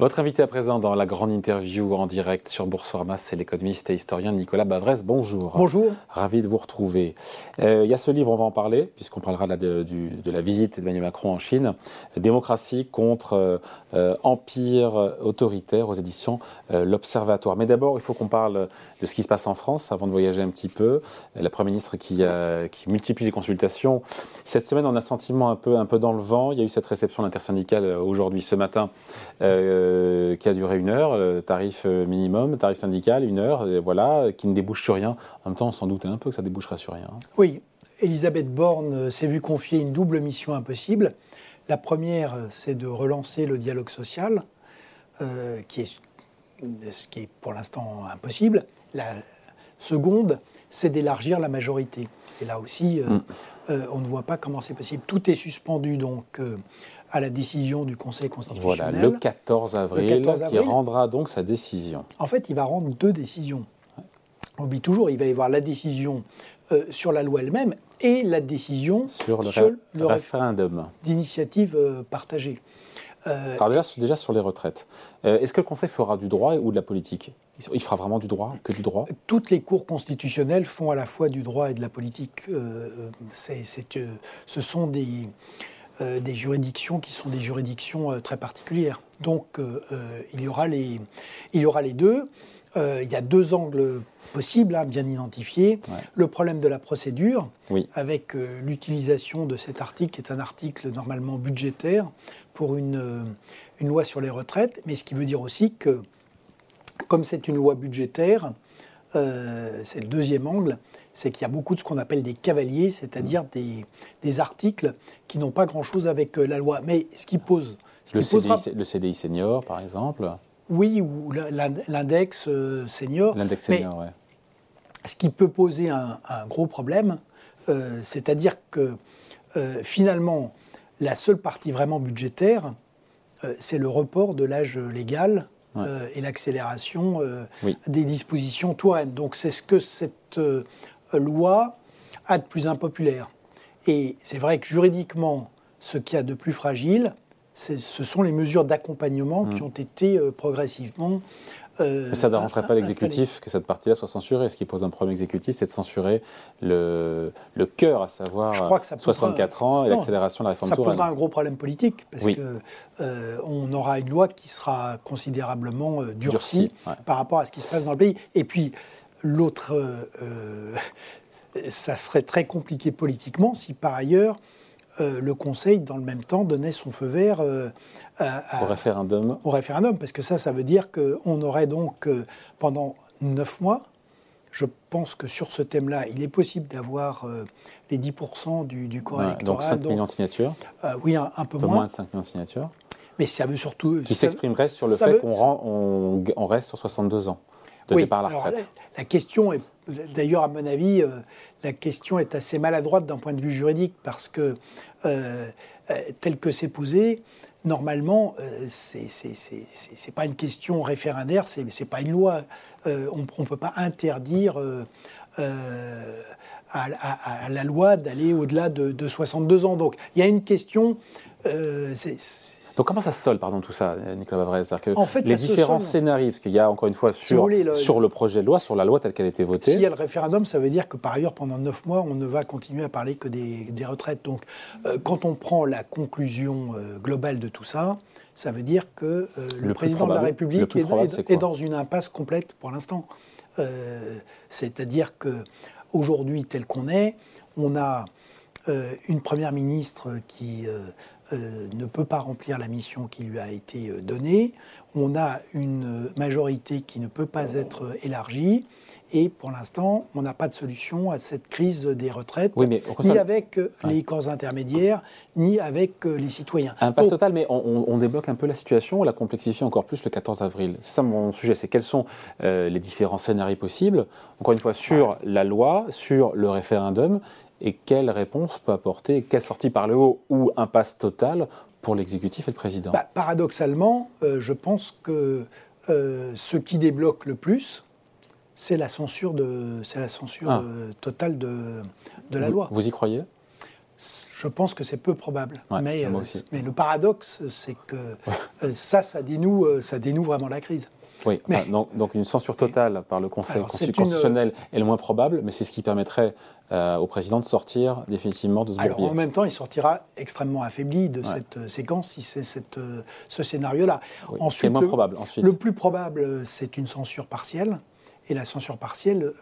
Votre invité à présent dans la grande interview en direct sur Boursorama, c'est l'économiste et historien Nicolas Bavrez. Bonjour. Bonjour. Ravi de vous retrouver. Euh, il y a ce livre, on va en parler, puisqu'on parlera de, la visite d'Emmanuel Macron en Chine. Démocratie contre euh, euh, empire autoritaire aux éditions L'Observatoire. Mais d'abord, il faut qu'on parle de ce qui se passe en France avant de voyager un petit peu. La Première ministre qui, qui multiplie les consultations. Cette semaine, on a un sentiment un peu, un peu dans le vent. Il y a eu cette réception intersyndicale aujourd'hui, ce matin. Euh, qui a duré une heure, tarif euh, minimum, tarif syndical, une heure, voilà, qui ne débouche sur rien. En même temps, on s'en doutait un peu que ça débouchera sur rien. Oui, Elisabeth Borne euh, s'est vue confier une double mission impossible. La première, c'est de relancer le dialogue social, qui est, ce qui est pour l'instant impossible. La seconde, c'est d'élargir la majorité. Et là aussi, mm. on ne voit pas comment c'est possible. Tout est suspendu donc à la décision du Conseil constitutionnel. Voilà, le 14 avril, qui rendra donc sa décision. En fait, il va rendre deux décisions. On oublie toujours, il va y avoir la décision euh, sur la loi elle-même et la décision sur le, référendum d'initiative euh, partagée. Euh, Alors déjà, déjà, sur les retraites, est-ce que le Conseil fera du droit ou de la politique? Il fera vraiment du droit, que du droit? Toutes les cours constitutionnelles font à la fois du droit et de la politique. c'est, ce sont des, euh, des juridictions qui sont des juridictions euh, très particulières. Donc euh, il, y aura les, il y aura les deux. il y a deux angles possibles, hein, bien identifiés. Le problème de la procédure, avec l'utilisation de cet article, qui est un article normalement budgétaire pour une, une loi sur les retraites, mais ce qui veut dire aussi que, comme c'est une loi budgétaire, c'est le deuxième angle, c'est qu'il y a beaucoup de ce qu'on appelle des cavaliers, c'est-à-dire des, des, articles qui n'ont pas grand-chose avec euh, la loi. Mais ce qui pose... Ce le, CDI, le, CDI, senior, par exemple Oui, ou l'index euh, senior. L'index senior, oui. Ce qui peut poser un, gros problème, euh, c'est-à-dire que finalement, la seule partie vraiment budgétaire, c'est le report de l'âge légal et l'accélération des dispositions Touraine. Donc c'est ce que cette loi a de plus impopulaire. Et c'est vrai que juridiquement, ce qu'il y a de plus fragile, ce sont les mesures d'accompagnement qui mmh. ont été euh, progressivement. Euh, Mais ça n'arrangerait pas l'exécutif que cette partie-là soit censurée. Ce qui pose un problème exécutif, c'est de censurer le, le cœur, à savoir 64 ans et l'accélération de la réforme Ça posera un gros problème politique, parce qu'on euh, aura une loi qui sera considérablement durcie, par rapport à ce qui se passe dans le pays. Et puis, l'autre ça serait très compliqué politiquement si par ailleurs euh, le Conseil, dans le même temps, donnait son feu vert euh, au référendum. Au référendum, parce que ça, ça veut dire qu'on aurait donc euh, pendant neuf mois, je pense que sur ce thème-là, il est possible d'avoir les 10% du, du corps électoral. Donc 5 millions de signatures Oui, un, peu, moins. moins de 5 millions de signatures. Mais ça veut surtout... Qui s'exprimerait sur le fait qu'on on, reste sur 62 ans de départ à la retraite. la, question est, d'ailleurs, à mon avis, la question est assez maladroite d'un point de vue juridique parce que, euh, euh, tel que c'est posé, normalement, euh, ce c'est pas une question référendaire, c'est pas une loi. on ne peut pas interdire à, la loi d'aller au-delà de, de, 62 ans. Donc il y a une question. Donc comment ça se solde, pardon, tout ça, Nicolas Bavrez En fait, Les différents scénarios, parce qu'il y a encore une fois sur, sur le projet de loi, sur la loi telle qu'elle a été votée. S'il y a le référendum, ça veut dire que par ailleurs, pendant neuf mois, on ne va continuer à parler que des, retraites. Donc euh, quand on prend la conclusion euh, globale de tout ça, ça veut dire que euh, le, président de la République est, dans une impasse complète pour l'instant. C'est-à-dire que aujourd'hui, tel qu'on est, on a une première ministre qui euh, ne peut pas remplir la mission qui lui a été euh, donnée. On a une majorité qui ne peut pas être élargie. Et pour l'instant, on n'a pas de solution à cette crise des retraites, ni avec euh, les corps intermédiaires, ni avec les citoyens. Un passe total, mais on, débloque un peu la situation, on la complexifie encore plus le 14 avril. C'est ça mon sujet, c'est quels sont les différents scénarios possibles, encore une fois, sur la loi, sur le référendum, et quelle réponse peut apporter, quelle sortie par le haut ou impasse totale pour l'exécutif et le président? Bah, Paradoxalement, euh, je pense que euh, ce qui débloque le plus, c'est la censure, de, la censure ah. euh, totale de, de la loi. Vous y croyez? Je pense que c'est peu probable. mais, mais, le paradoxe, c'est que ça, ça dénoue, ça dénoue vraiment la crise. Oui, donc, une censure totale par le Conseil constitutionnel est le moins probable, mais c'est ce qui permettrait au président de sortir définitivement de ce alors, En même temps, il sortira extrêmement affaibli de cette séquence si c'est ce scénario-là. ensuite, le moins probable. Ensuite. Le plus probable, c'est une censure partielle. Et la censure partielle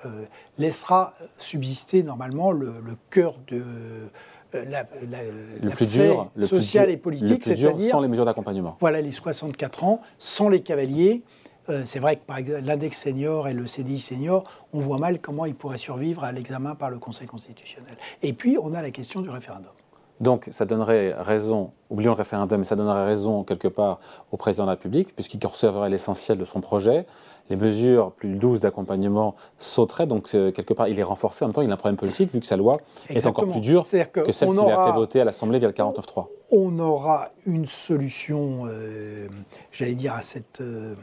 laissera subsister normalement le cœur de, euh, la, le plus dur, le social et politique, c'est-à-dire sans les mesures d'accompagnement. Voilà, les 64 ans, sans les cavaliers. Euh, c'est vrai que par l'index senior et le CDI senior, on voit mal comment ils pourraient survivre à l'examen par le Conseil constitutionnel. Et puis, on a la question du référendum. Donc, ça donnerait raison, oublions le référendum, mais ça donnerait raison quelque part au président de la République, puisqu'il conserverait l'essentiel de son projet les mesures plus douces d'accompagnement sauteraient. Donc, quelque part, il est renforcé. En même temps, il a un problème politique, vu que sa loi est encore plus dure que, celle qu'il a fait voter à l'Assemblée via le 49.3. On aura une solution, euh, j'allais dire, à cette. Euh,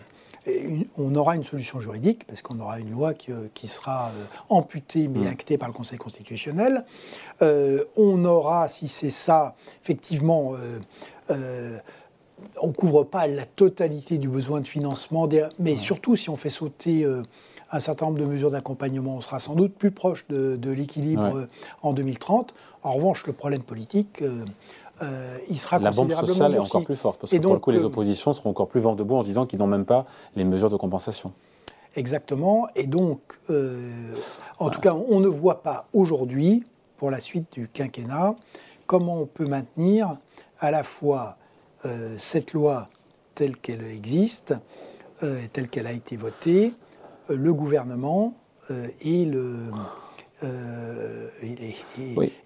on aura une solution juridique, parce qu'on aura une loi qui, euh, sera amputée mais mm. actée par le Conseil constitutionnel. on aura, si c'est ça, effectivement, on ne couvre pas la totalité du besoin de financement, mais surtout si on fait sauter euh, un certain nombre de mesures d'accompagnement, on sera sans doute plus proche de, l'équilibre euh, en 2030. En revanche, le problème politique, euh, il sera la bombe sociale est encore plus forte, parce que pour le coup, les oppositions seront encore plus vent debout en disant qu'ils n'ont même pas les mesures de compensation. Exactement, et donc, en tout cas, on ne voit pas aujourd'hui, pour la suite du quinquennat, comment on peut maintenir à la fois euh, cette loi telle qu'elle existe, euh, telle qu'elle a été votée, euh, le gouvernement et le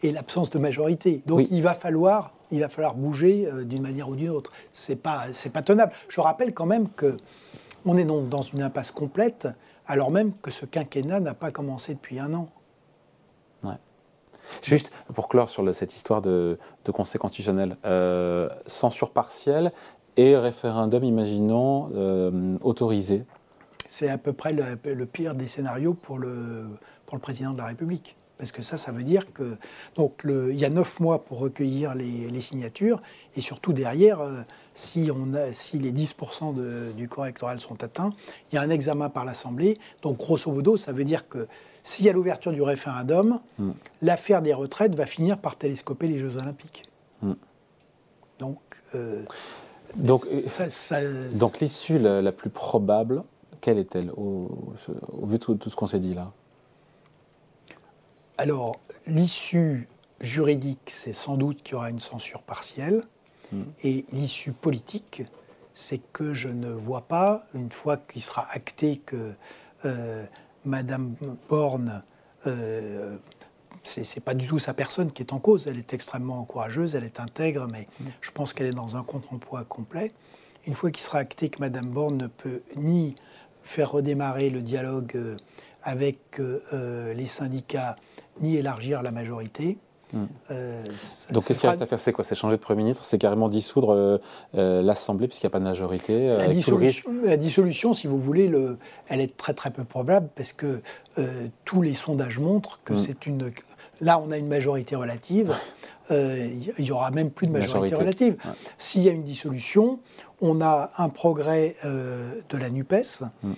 et, l'absence de majorité. Donc il va falloir il va falloir bouger d'une manière ou d'une autre. C'est pas c'est pas tenable. Je rappelle quand même que on est donc dans une impasse complète, alors même que ce quinquennat n'a pas commencé depuis un an. Juste pour clore sur cette histoire de, Conseil constitutionnel, euh, censure partielle et référendum, imaginons, euh, autorisé. C'est à peu près le, pire des scénarios pour le, pour le président de la République. Parce que ça, ça veut dire que donc il y a neuf mois pour recueillir les, signatures, et surtout derrière, euh, si, on a, si les 10% du corps électoral sont atteints, il y a un examen par l'Assemblée. Donc grosso modo, ça veut dire que s'il y a l'ouverture du référendum, mm. l'affaire des retraites va finir par télescoper les Jeux Olympiques. Mm. Donc, euh, donc, donc l'issue la, plus probable, quelle est-elle au, vu de tout, ce qu'on s'est dit là? Alors, l'issue juridique, c'est sans doute qu'il y aura une censure partielle. Mm. Et l'issue politique, c'est que je ne vois pas, une fois qu'il sera acté que euh, Madame Borne, euh, c'est pas du tout sa personne qui est en cause. Elle est extrêmement courageuse, elle est intègre, mais je pense qu'elle est dans un contre-emploi complet. Une fois qu'il sera acté que Madame Borne ne peut ni faire redémarrer le dialogue euh, avec euh, les syndicats, ni élargir la majorité, Hmm. Euh, Donc, qu'est-ce qu'il reste à faire? C'est quoi? C'est changer de Premier ministre? C'est carrément dissoudre euh, euh, l'Assemblée puisqu'il n'y a pas de majorité la, dissolution, si vous voulez, le, elle est très très peu probable parce que tous les sondages montrent que hmm. c'est une. Là, on a une majorité relative. Il n'y aura même plus de majorité, relative. S'il y a une dissolution, on a un progrès de la NUPES, hmm.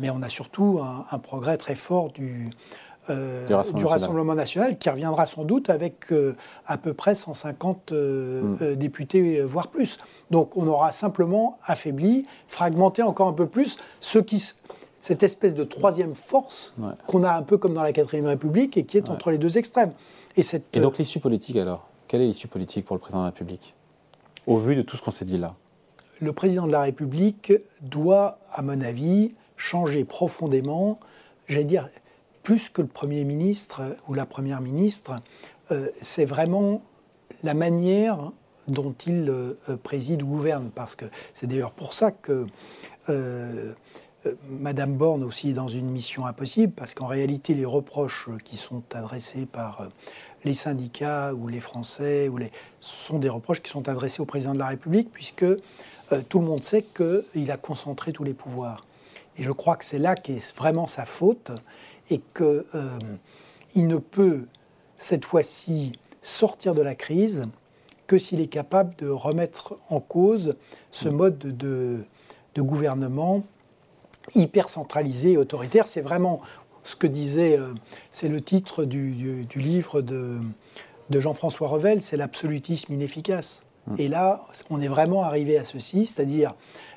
mais on a surtout un progrès très fort du, euh, du, Rassemblement, national. qui reviendra sans doute avec euh, à peu près 150 euh, mm. députés, voire plus. Donc on aura simplement affaibli, fragmenté encore un peu plus ce qui, cette espèce de troisième force qu'on a un peu comme dans la quatrième République et qui est entre les deux extrêmes. Et, cette, et donc l'issue politique alors? Quelle est l'issue politique pour le président de la République? Au vu de tout ce qu'on s'est dit là? Le président de la République doit, à mon avis, changer profondément, j'allais dire, plus que le Premier ministre ou la Première ministre, euh, c'est vraiment la manière dont il euh, préside ou gouverne. Parce que c'est d'ailleurs pour ça que euh, Madame Borne aussi est dans une mission impossible, parce qu'en réalité, les reproches qui sont adressés par les syndicats ou les Français ou les, sont des reproches qui sont adressés au président de la République, puisque tout le monde sait qu'il a concentré tous les pouvoirs. Et je crois que c'est là qu'est vraiment sa faute et qu'il euh, ne peut cette fois-ci sortir de la crise que s'il est capable de remettre en cause ce mm. mode de, gouvernement hyper centralisé et autoritaire. C'est vraiment ce que disait, euh, c'est le titre du, livre de, de Jean-François Revel, c'est l'absolutisme inefficace. Mm. Et là, on est vraiment arrivé à ceci, c'est-à-dire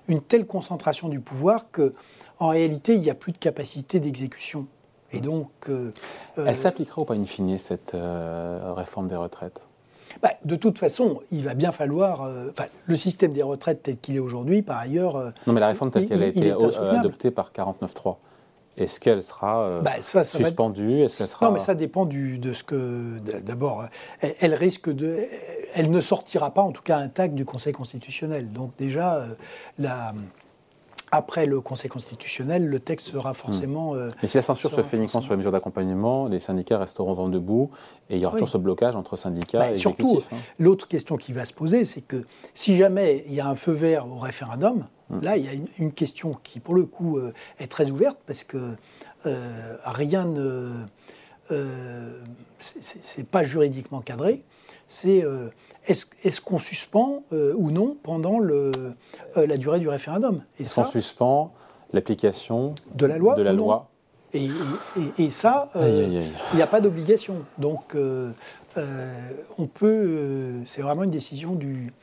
une telle concentration du pouvoir que, en réalité, il n'y a plus de capacité d'exécution. Et donc, euh, elle euh, s'appliquera ou pas in fine cette réforme des retraites? Bah, de toute façon, il va bien falloir. le système des retraites tel qu'il est aujourd'hui, par ailleurs. non, mais la réforme telle qu'elle a été adoptée par 49.3. Est-ce qu'elle sera euh, bah, suspendue? Est-ce sera... Non, mais ça dépend du, de ce que. D'abord, elle, risque de. Elle ne sortira pas, en tout cas, intacte du Conseil constitutionnel. Donc, déjà, euh, la après le Conseil constitutionnel, le texte sera forcément. Euh, mais si la censure se fait uniquement sur les mesures d'accompagnement, les syndicats resteront vent debout et il y aura toujours ce blocage entre syndicats bah, et Surtout, hein. l'autre question qui va se poser, c'est que si jamais il y a un feu vert au référendum, hmm. là, il y a une, question qui, pour le coup, euh, est très ouverte parce que euh, rien ne. c'est pas juridiquement cadré. C'est est-ce qu'on suspend euh, ou non pendant le, euh, la durée du référendum? Est-ce qu'on suspend l'application de la loi de la loi? Et, et, ça, euh, il n'y a pas d'obligation. Donc, on peut. c'est vraiment une décision du,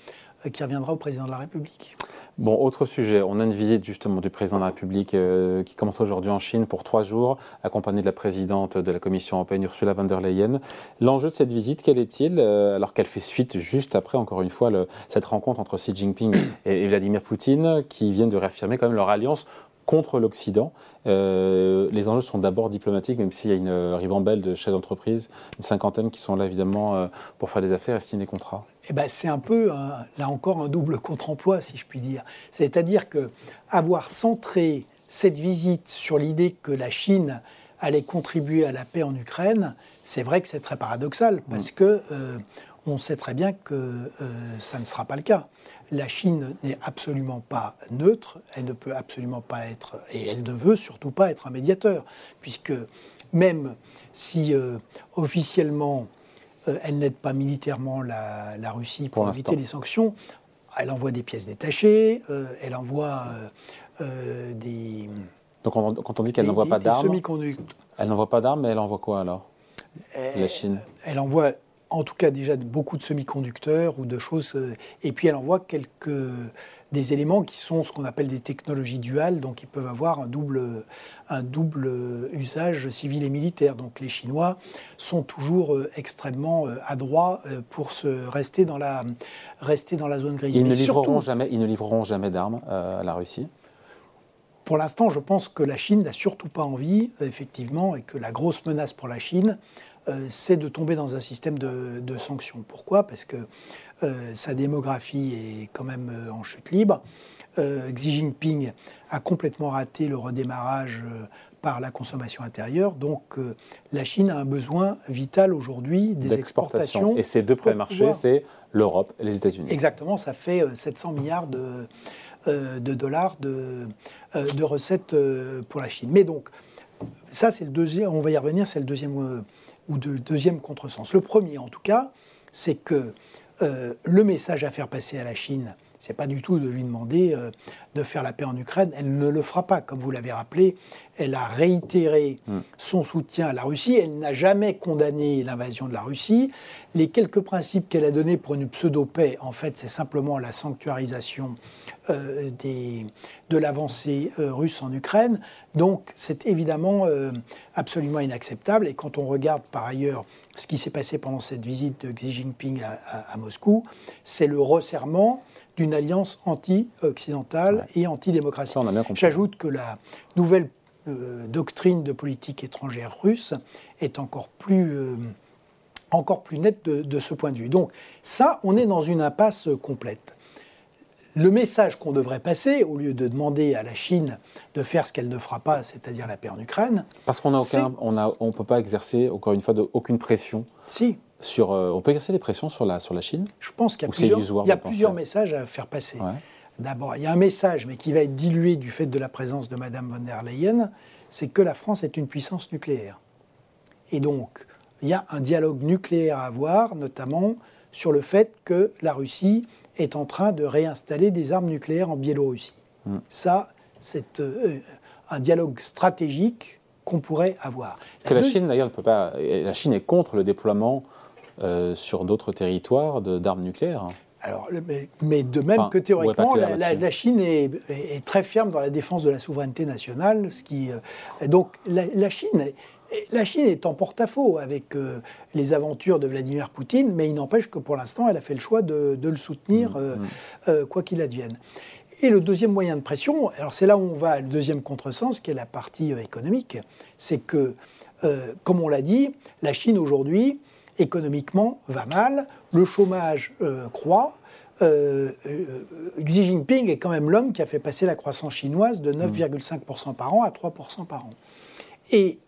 qui reviendra au président de la République. Bon, autre sujet, on a une visite justement du président de la République euh, qui commence aujourd'hui en Chine pour trois jours, accompagné de la présidente de la Commission européenne, Ursula von der Leyen. L'enjeu de cette visite, quel est-il euh, Alors qu'elle fait suite juste après, encore une fois, cette rencontre entre Xi Jinping et, Vladimir Poutine, qui viennent de réaffirmer quand même leur alliance contre l'Occident. Euh, les enjeux sont d'abord diplomatiques, même s'il y a une ribambelle de chefs d'entreprise, une cinquantaine qui sont là évidemment euh, pour faire des affaires et signer des contrats. Eh ben, c'est un peu, là encore, un double contre-emploi, si je puis dire. C'est-à-dire que avoir centré cette visite sur l'idée que la Chine allait contribuer à la paix en Ukraine, c'est vrai que c'est très paradoxal, parce qu'on mm. que euh, on sait très bien que ça ne sera pas le cas la Chine n'est absolument pas neutre, elle ne peut absolument pas être, et elle ne veut surtout pas être un médiateur, puisque même si euh, officiellement euh, elle n'aide pas militairement la, Russie pour, éviter les sanctions, elle envoie des pièces détachées, euh, elle envoie des... Donc quand on dit qu'elle n'envoie pas d'armes, elle n'envoie pas d'armes, mais elle envoie quoi alors? La Chine. Elle envoie en tout cas déjà beaucoup de semi-conducteurs ou de choses. Euh, et puis elle envoie quelques des éléments qui sont ce qu'on appelle des technologies duales, donc ils peuvent avoir un double, un double usage civil et militaire. Donc les Chinois sont toujours euh, extrêmement euh, adroits pour se rester dans la, rester dans la zone grise. Ils, ne livreront, jamais, ils ne livreront jamais d'armes à la Russie pour l'instant, je pense que la Chine n'a surtout pas envie, effectivement, et que la grosse menace pour la Chine, euh, c'est de tomber dans un système de, sanctions. Pourquoi? Parce que euh, sa démographie est quand même euh, en chute libre. Xi Jinping a complètement raté le redémarrage par la consommation intérieure. Donc la Chine a un besoin vital aujourd'hui des exportations. Et ces deux premiers marchés, c'est l'Europe et les États-Unis. Exactement, ça fait 700 milliards de, de dollars de, de, recettes pour la Chine. Mais donc, ça, c'est le deuxième, on va y revenir, c'est le deuxième ou de deuxième contresens. Le premier, en tout cas, c'est que euh, le message à faire passer à la Chine, c'est pas du tout de lui demander euh, de faire la paix en Ukraine. Elle ne le fera pas, comme vous l'avez rappelé. Elle a réitéré mm. son soutien à la Russie. Elle n'a jamais condamné l'invasion de la Russie. Les quelques principes qu'elle a donnés pour une pseudo-paix, en fait, c'est simplement la sanctuarisation euh, des, de l'avancée euh, russe en Ukraine. Donc, c'est évidemment absolument inacceptable. Et quand on regarde par ailleurs ce qui s'est passé pendant cette visite de Xi Jinping à, Moscou, c'est le resserrement d'une alliance anti-occidentale et anti-démocratie. J'ajoute que la nouvelle doctrine de politique étrangère russe est encore plus encore plus net de, ce point de vue. Donc ça, on est dans une impasse complète. Le message qu'on devrait passer, au lieu de demander à la Chine de faire ce qu'elle ne fera pas, c'est-à-dire la paix en Ukraine, parce qu'on on on peut pas exercer encore une fois de, aucune pression. Si. Sur, euh, on peut exercer des pressions sur la sur la Chine. Je pense qu'il y a plusieurs, il y a plusieurs messages à faire passer. D'abord, il y a un message, mais qui va être dilué du fait de la présence de Madame von der Leyen, c'est que la France est une puissance nucléaire. Et donc, il y a un dialogue nucléaire à avoir, notamment sur le fait que la Russie est en train de réinstaller des armes nucléaires en Biélorussie. Mm. Ça, c'est euh, un dialogue stratégique qu'on pourrait avoir. que la Chine, d'ailleurs, ne peut pas. La Chine est contre le déploiement euh, sur d'autres territoires d'armes nucléaires. Alors, mais, de même que théoriquement, la, Chine est, très ferme dans la défense de la souveraineté nationale. Ce qui, euh, donc, la, Chine la Chine est en porte-à-faux avec euh, les aventures de Vladimir Poutine, mais il n'empêche que pour l'instant, elle a fait le choix de, le soutenir, euh, mmh. Euh, quoi qu'il advienne. Et le deuxième moyen de pression, alors c'est là où on va, le deuxième contresens, qui est la partie économique, c'est que, comme on l'a dit, la Chine aujourd'hui, économiquement, va mal, le chômage croît, Xi Jinping est quand même l'homme qui a fait passer la croissance chinoise de 9,5% par an à 3% par an. Et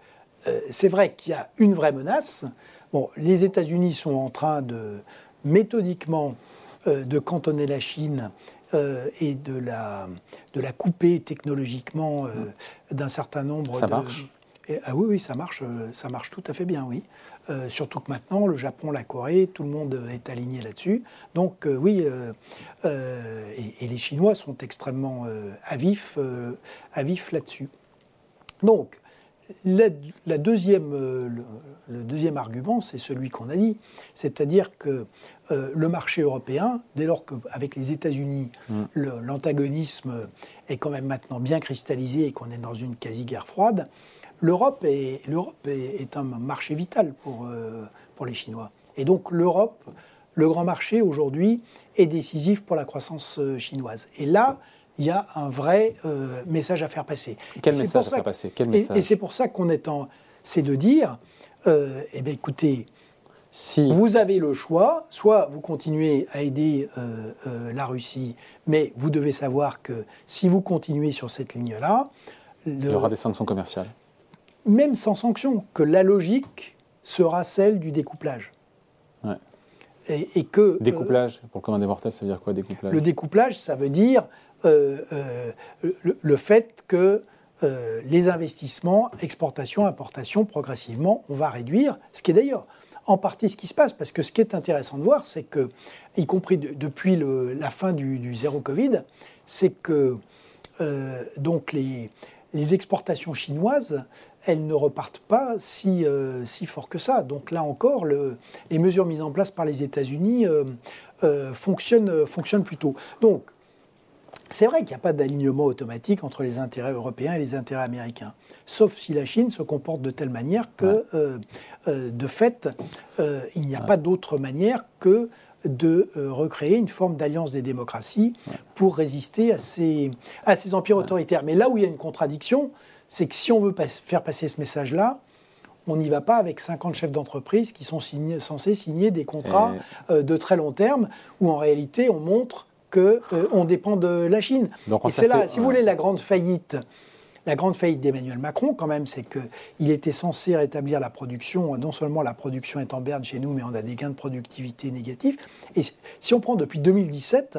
euh, c'est vrai qu'il y a une vraie menace. Bon, les États-Unis sont en train de méthodiquement euh, de cantonner la Chine euh, et de la, de la couper technologiquement d'un certain nombre ça Marche. ah oui, oui, ça marche, ça marche tout à fait bien, oui. Surtout que maintenant, le Japon, la Corée, tout le monde est aligné là-dessus. Donc oui, et, et, les Chinois sont extrêmement à vif, là-dessus. Donc, la, deuxième, euh, le, deuxième argument, c'est celui qu'on a dit, c'est-à-dire que euh, le marché européen, dès lors qu'avec les États-Unis, mm. l'antagonisme est quand même maintenant bien cristallisé et qu'on est dans une quasi-guerre froide, l'Europe est, est, un marché vital pour, euh, pour les Chinois. Et donc l'Europe, le grand marché aujourd'hui, est décisif pour la croissance chinoise. Et là, il y a un vrai euh, message à faire passer. Quel message à faire passer? Et, c'est pour ça qu'on est en. C'est de dire, euh, eh bien écoutez, si... vous avez le choix, soit vous continuez à aider euh, la Russie, mais vous devez savoir que si vous continuez sur cette ligne-là. Il y aura des sanctions commerciales. Même sans sanctions, que la logique sera celle du découplage. Ouais. Et, que, découplage, pour le commun des mortels, ça veut dire quoi découplage? Le découplage, ça veut dire euh, euh, le, fait que euh, les investissements, exportation, importation, progressivement, on va réduire, ce qui est d'ailleurs en partie ce qui se passe, parce que ce qui est intéressant de voir, c'est que, y compris depuis la fin du, zéro Covid, c'est que donc les, les, exportations chinoises, elles ne repartent pas si, si fort que ça. Donc là encore, le, les mesures mises en place par les États-Unis fonctionnent, fonctionnent plutôt. Donc c'est vrai qu'il n'y a pas d'alignement automatique entre les intérêts européens et les intérêts américains, sauf si la Chine se comporte de telle manière que, euh, euh, de fait, euh, il n'y a pas d'autre manière que de recréer une forme d'alliance des démocraties pour résister à ces, à ces empires autoritaires. Mais là où il y a une contradiction, c'est que si on veut faire passer ce message-là, on n'y va pas avec 50 chefs d'entreprise qui sont censés signer des contrats de très long terme, où en réalité on montre qu'on euh, dépend de la Chine. et c'est là, si vous voulez, la grande faillite. La grande faillite d'Emmanuel Macron, quand même, c'est qu'il était censé rétablir la production. Non seulement la production est en berne chez nous, mais on a des gains de productivité négatifs. Et si on prend depuis 2017,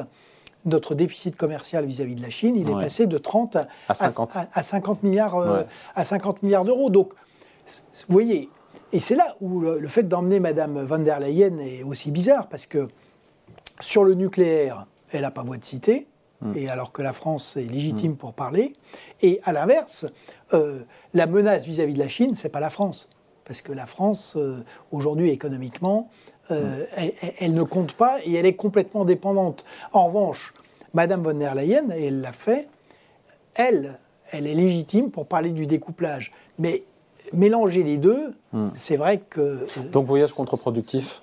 notre déficit commercial vis-à-vis de la Chine, il est passé de 30 à, 50. milliards, euh, à 50 milliards d'euros. Donc, vous voyez, et c'est là où le, le fait d'emmener Madame van der Leyen est aussi bizarre, parce que sur le nucléaire, elle n'a pas voix de cité. Et alors que la France est légitime hmm. pour parler. Et à l'inverse, euh, la menace vis-à-vis de la Chine, c'est pas la France. Parce que la France, euh, aujourd'hui, économiquement, euh, hmm. elle, ne compte pas et elle est complètement dépendante. En revanche, Madame von der Leyen, et elle l'a fait, elle, elle est légitime pour parler du découplage. Mais mélanger les deux, c'est vrai que... Donc voyage contre-productif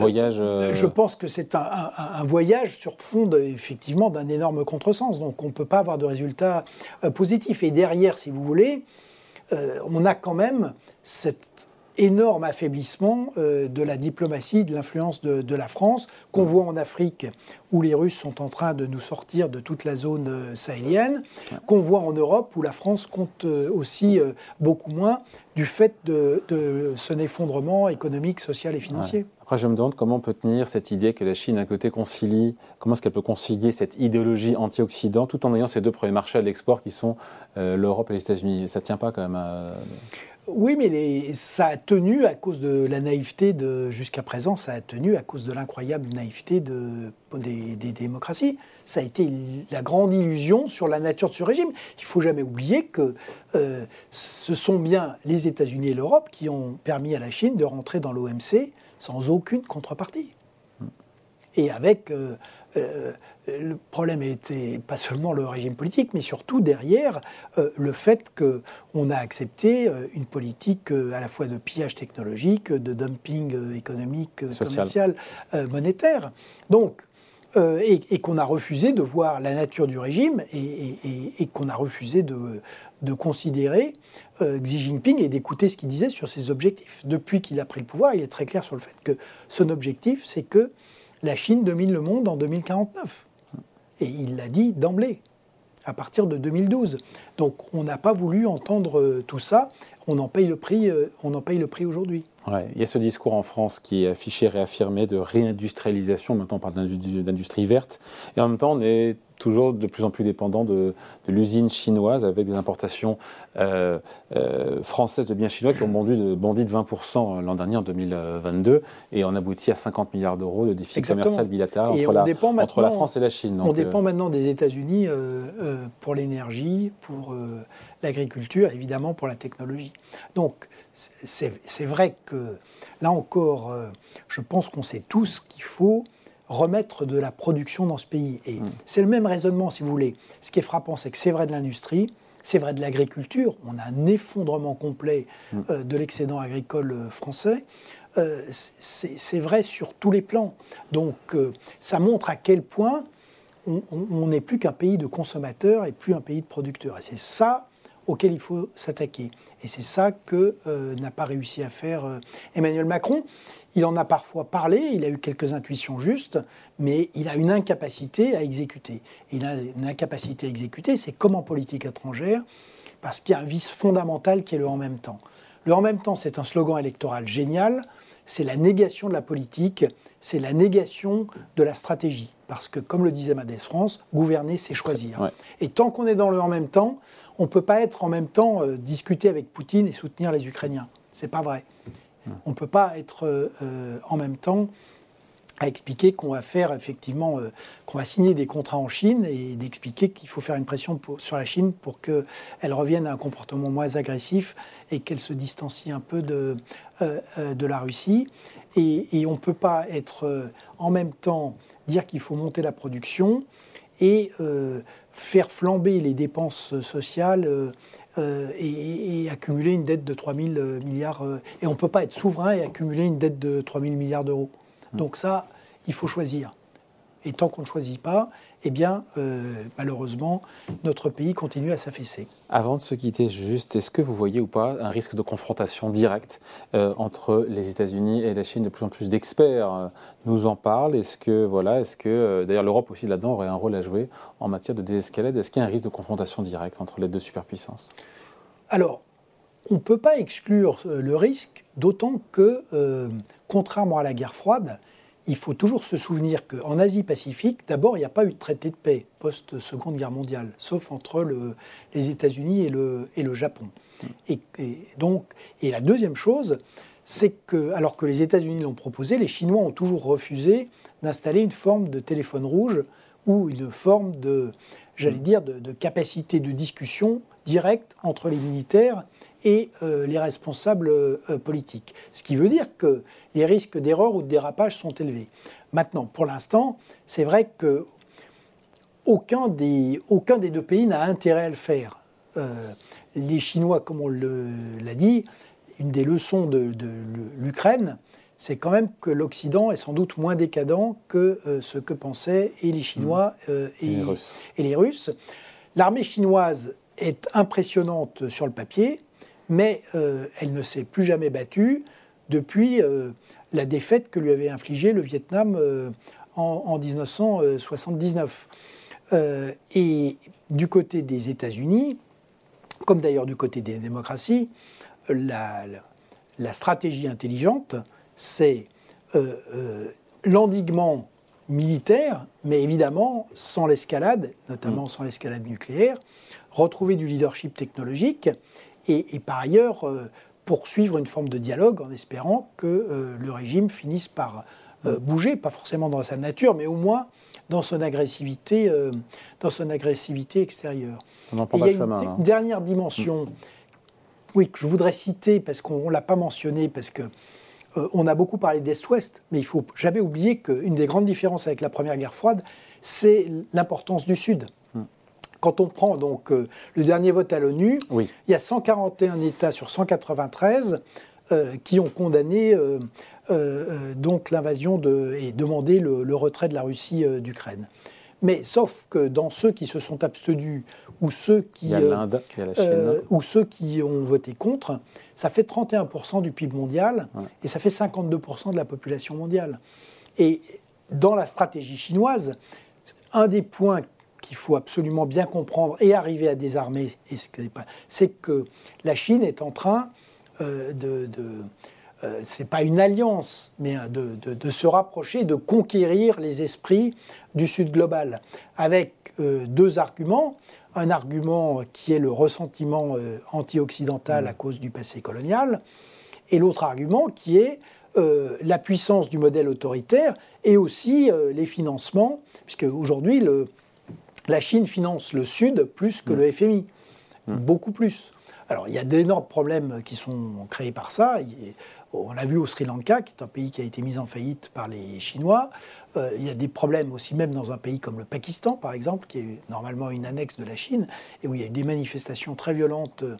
voyage euh, Je pense que c'est un, voyage sur fond effectivement d'un énorme contresens. Donc on ne peut pas avoir de résultat euh, positif. Et derrière, si vous voulez, euh, on a quand même cet énorme affaiblissement de la diplomatie, de l'influence de, la France, qu'on voit en Afrique, où les Russes sont en train de nous sortir de toute la zone sahélienne, qu'on voit en Europe, où la France compte aussi beaucoup moins du fait de, de son effondrement économique, social et financier. Après, je me demande comment on peut tenir cette idée que la Chine, d'un côté, concilie, comment est-ce qu'elle peut concilier cette idéologie anti-Occident tout en ayant ces deux premiers marchés à l'export qui sont euh, l'Europe et les États-Unis. Ça ne tient pas quand même à... Oui, mais ça a tenu à cause de la naïveté de jusqu'à présent, ça a tenu à cause de l'incroyable naïveté de, des, démocraties. Ça a été la grande illusion sur la nature de ce régime. Il faut jamais oublier que euh, ce sont bien les États-Unis et l'Europe qui ont permis à la Chine de rentrer dans l'OMC sans aucune contrepartie. Et avec euh, euh, le problème était pas seulement le régime politique, mais surtout derrière euh, le fait qu'on a accepté euh, une politique à la fois de pillage technologique, de dumping économique, commercial, monétaire. Donc, et, qu'on a refusé de voir la nature du régime et, qu'on a refusé de, de considérer Xi Jinping et d'écouter ce qu'il disait sur ses objectifs. Depuis qu'il a pris le pouvoir, il est très clair sur le fait que son objectif, c'est que la Chine domine le monde en 2049. Et il l'a dit d'emblée, à partir de 2012. Donc on n'a pas voulu entendre euh, tout ça. On en paye euh, on en paye le prix aujourd'hui. Il y a ce discours en France qui est affiché, réaffirmé de réindustrialisation. Maintenant, on parle d'industrie verte. Et en même temps, on est toujours de plus en plus dépendant de, l'usine chinoise avec des importations euh, euh, françaises de biens chinois qui ont bondi de, bondi de 20% l'an dernier, en 2022, et on aboutit à 50 milliards d'euros de déficit commercial bilatéral entre la, entre la, France et la Chine. on dépend euh, maintenant des États-Unis pour l'énergie, pour l'agriculture, évidemment pour la technologie. Donc, c'est vrai que là encore, je pense qu'on sait tous qu'il faut remettre de la production dans ce pays. Et mm. c'est le même raisonnement, si vous voulez. Ce qui est frappant, c'est que c'est vrai de l'industrie, c'est vrai de l'agriculture. On a un effondrement complet mm. euh, de l'excédent agricole euh, français. Euh, c'est vrai sur tous les plans. Donc ça montre à quel point on n'est plus qu'un pays de consommateurs et plus un pays de producteurs. Et c'est ça auquel il faut s'attaquer. Et c'est ça que n'a pas réussi à faire Emmanuel Macron. Il en a parfois parlé, il a eu quelques intuitions justes, mais il a une incapacité à exécuter. il a une incapacité à exécuter, c'est comme en politique étrangère, parce qu'il y a un vice fondamental qui est le en même temps. Le en même temps, c'est un slogan électoral génial, c'est la négation de la politique, c'est la négation de la stratégie. Parce que, comme le disait Madès France, gouverner, c'est choisir. Et tant qu'on est dans le en même temps, on ne peut pas être en même temps euh, discuter avec Poutine et soutenir les Ukrainiens. C'est pas vrai. On ne peut pas être euh, en même temps à expliquer qu'on va faire effectivement, euh, qu'on va signer des contrats en Chine et d'expliquer qu'il faut faire une pression sur la Chine pour qu'elle revienne à un comportement moins agressif et qu'elle se distancie un peu de, euh, de la Russie. Et, on ne peut pas être en même temps dire qu'il faut monter la production et faire flamber les dépenses sociales euh, et, accumuler une dette de 3 000 euh, milliards. Euh, et on ne peut pas être souverain et accumuler une dette de 3 000 milliards d'euros. Hmm. Donc ça, il faut choisir. Et tant qu'on ne choisit pas, eh bien, malheureusement, notre pays continue à s'affaisser. Avant de se quitter, juste, est-ce que vous voyez ou pas un risque de confrontation directe entre les États-Unis et la Chine? De plus en plus d'experts nous en parlent. Est-ce que, voilà, est-ce que, d'ailleurs, l'Europe aussi là-dedans aurait un rôle à jouer en matière de désescalade? Est-ce qu'il y a un risque de confrontation directe entre les deux superpuissances? Alors, on ne peut pas exclure euh, le risque, d'autant que, euh, contrairement à la guerre froide, il faut toujours se souvenir qu'en Asie-Pacifique, d'abord, il n'y a pas eu de traité de paix post-Seconde Guerre mondiale, sauf entre les États-Unis et le, Japon. Et, la deuxième chose, c'est que, alors que les États-Unis l'ont proposé, les Chinois ont toujours refusé d'installer une forme de téléphone rouge ou une forme de, j'allais dire, de capacité de discussion direct entre les militaires et euh, les responsables euh, politiques. Ce qui veut dire que les risques d'erreur ou de dérapage sont élevés. Maintenant, pour l'instant, c'est vrai que aucun des, aucun des deux pays n'a intérêt à le faire. Euh, les Chinois, comme on l'a dit, une des leçons de, l'Ukraine, c'est quand même que l'Occident est sans doute moins décadent que ce que pensaient et les Chinois mmh. et, et, les Russes. L'armée chinoise est impressionnante sur le papier, mais euh, elle ne s'est plus jamais battue depuis euh, la défaite que lui avait infligée le Vietnam euh, en, 1979. et du côté des États-Unis, comme d'ailleurs du côté des démocraties, la, la stratégie intelligente, c'est l'endiguement militaire, mais évidemment sans l'escalade, notamment mmh. sans l'escalade nucléaire, retrouver du leadership technologique et, par ailleurs euh, poursuivre une forme de dialogue en espérant que le régime finisse par bouger, pas forcément dans sa nature, mais au moins dans son agressivité, dans son agressivité extérieure. On en il y a chemin, une, dernière dimension, oui, que je voudrais citer parce qu'on ne l'a pas mentionné, parce que on a beaucoup parlé d'Est-Ouest, mais il faut jamais oublier qu'une des grandes différences avec la Première Guerre froide, c'est l'importance du Sud. Quand on prend donc euh, le dernier vote à l'ONU, il y a 141 États sur 193 euh, qui ont condamné euh, donc l'invasion et demandé le, retrait de la Russie d'Ukraine. Mais sauf que dans ceux qui se sont abstenus ou ceux qui, ou ceux qui ont voté contre, ça fait 31% du PIB mondial et ça fait 52% de la population mondiale. Et dans la stratégie chinoise, un des points qu'il faut absolument bien comprendre et arriver à désarmer, c'est que la Chine est en train euh, de, euh, c'est pas une alliance, mais de, se rapprocher, de conquérir les esprits du Sud global, avec euh, deux arguments. Un argument qui est le ressentiment anti-occidental à cause du passé colonial, et l'autre argument qui est la puissance du modèle autoritaire et aussi les financements, puisque aujourd'hui le, la Chine finance le Sud plus que le mm. FMI, mm. beaucoup plus. Alors il y a d'énormes problèmes qui sont créés par ça. On l'a vu au Sri Lanka, qui est un pays qui a été mis en faillite par les Chinois. Euh, il y a des problèmes aussi même dans un pays comme le Pakistan, par exemple, qui est normalement une annexe de la Chine, et où il y a eu des manifestations très violentes euh,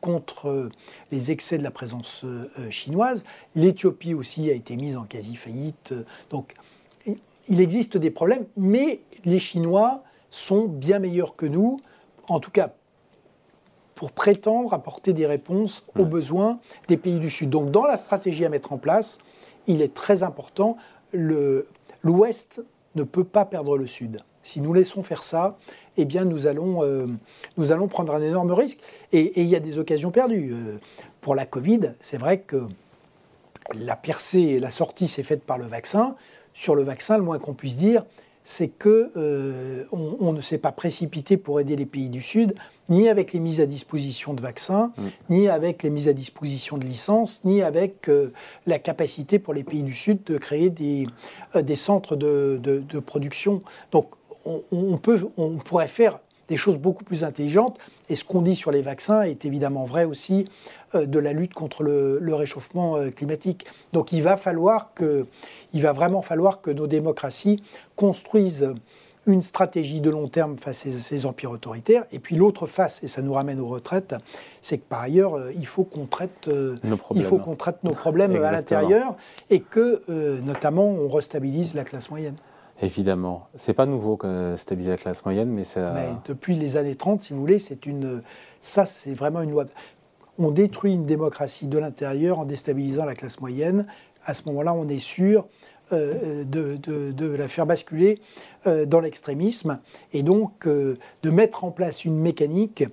contre euh, les excès de la présence chinoise. L'Éthiopie aussi a été mise en quasi-faillite. Donc il existe des problèmes, mais les Chinois sont bien meilleurs que nous, en tout cas pour prétendre apporter des réponses aux besoins des pays du Sud. Donc dans la stratégie à mettre en place, il est très important, l'Ouest ne peut pas perdre le Sud. Si nous laissons faire ça, eh bien nous allons, euh, nous allons prendre un énorme risque. Et, il y a des occasions perdues. Euh, pour la Covid, c'est vrai que la percée, la sortie s'est faite par le vaccin. Sur le vaccin, le moins qu'on puisse dire, c'est que euh, on, ne s'est pas précipité pour aider les pays du Sud, ni avec les mises à disposition de vaccins, mm. ni avec les mises à disposition de licences, ni avec euh, la capacité pour les pays du Sud de créer des, euh, des centres de, de, production. Donc on, peut, on pourrait faire des choses beaucoup plus intelligentes. Et ce qu'on dit sur les vaccins est évidemment vrai aussi euh, de la lutte contre le, réchauffement euh, climatique. Donc il va falloir que, il va vraiment falloir que nos démocraties construisent une stratégie de long terme face à ces empires autoritaires. Et puis l'autre face, et ça nous ramène aux retraites, c'est que par ailleurs, euh, il faut qu'on traite, il faut qu'on traite nos problèmes à l'intérieur et que, notamment, on restabilise la classe moyenne. Évidemment. C'est pas nouveau que stabiliser la classe moyenne, mais ça. Depuis les années 30, si vous voulez, c'est une. Ça, c'est vraiment une loi. On détruit une démocratie de l'intérieur en déstabilisant la classe moyenne. À ce moment-là, on est sûr euh, de, la faire basculer euh, dans l'extrémisme et donc euh, de mettre en place une mécanique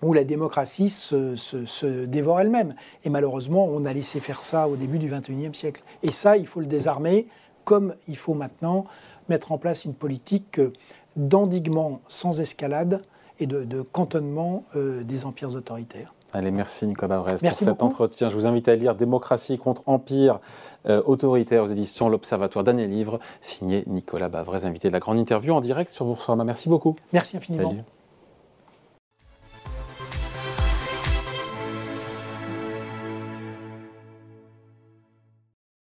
où la démocratie se, se dévore elle-même. Et malheureusement, on a laissé faire ça au début du XXIe siècle. Et ça, il faut le désarmer comme il faut maintenant mettre en place une politique d'endiguement sans escalade et de, cantonnement euh, des empires autoritaires. Allez, merci Nicolas Bavrez pour cet entretien. Je vous invite à lire Démocratie contre empire euh, autoritaire aux éditions L'Observatoire dernier livre, signé Nicolas Bavrez, invité de la grande interview en direct sur Boursorama. Merci beaucoup. Merci infiniment.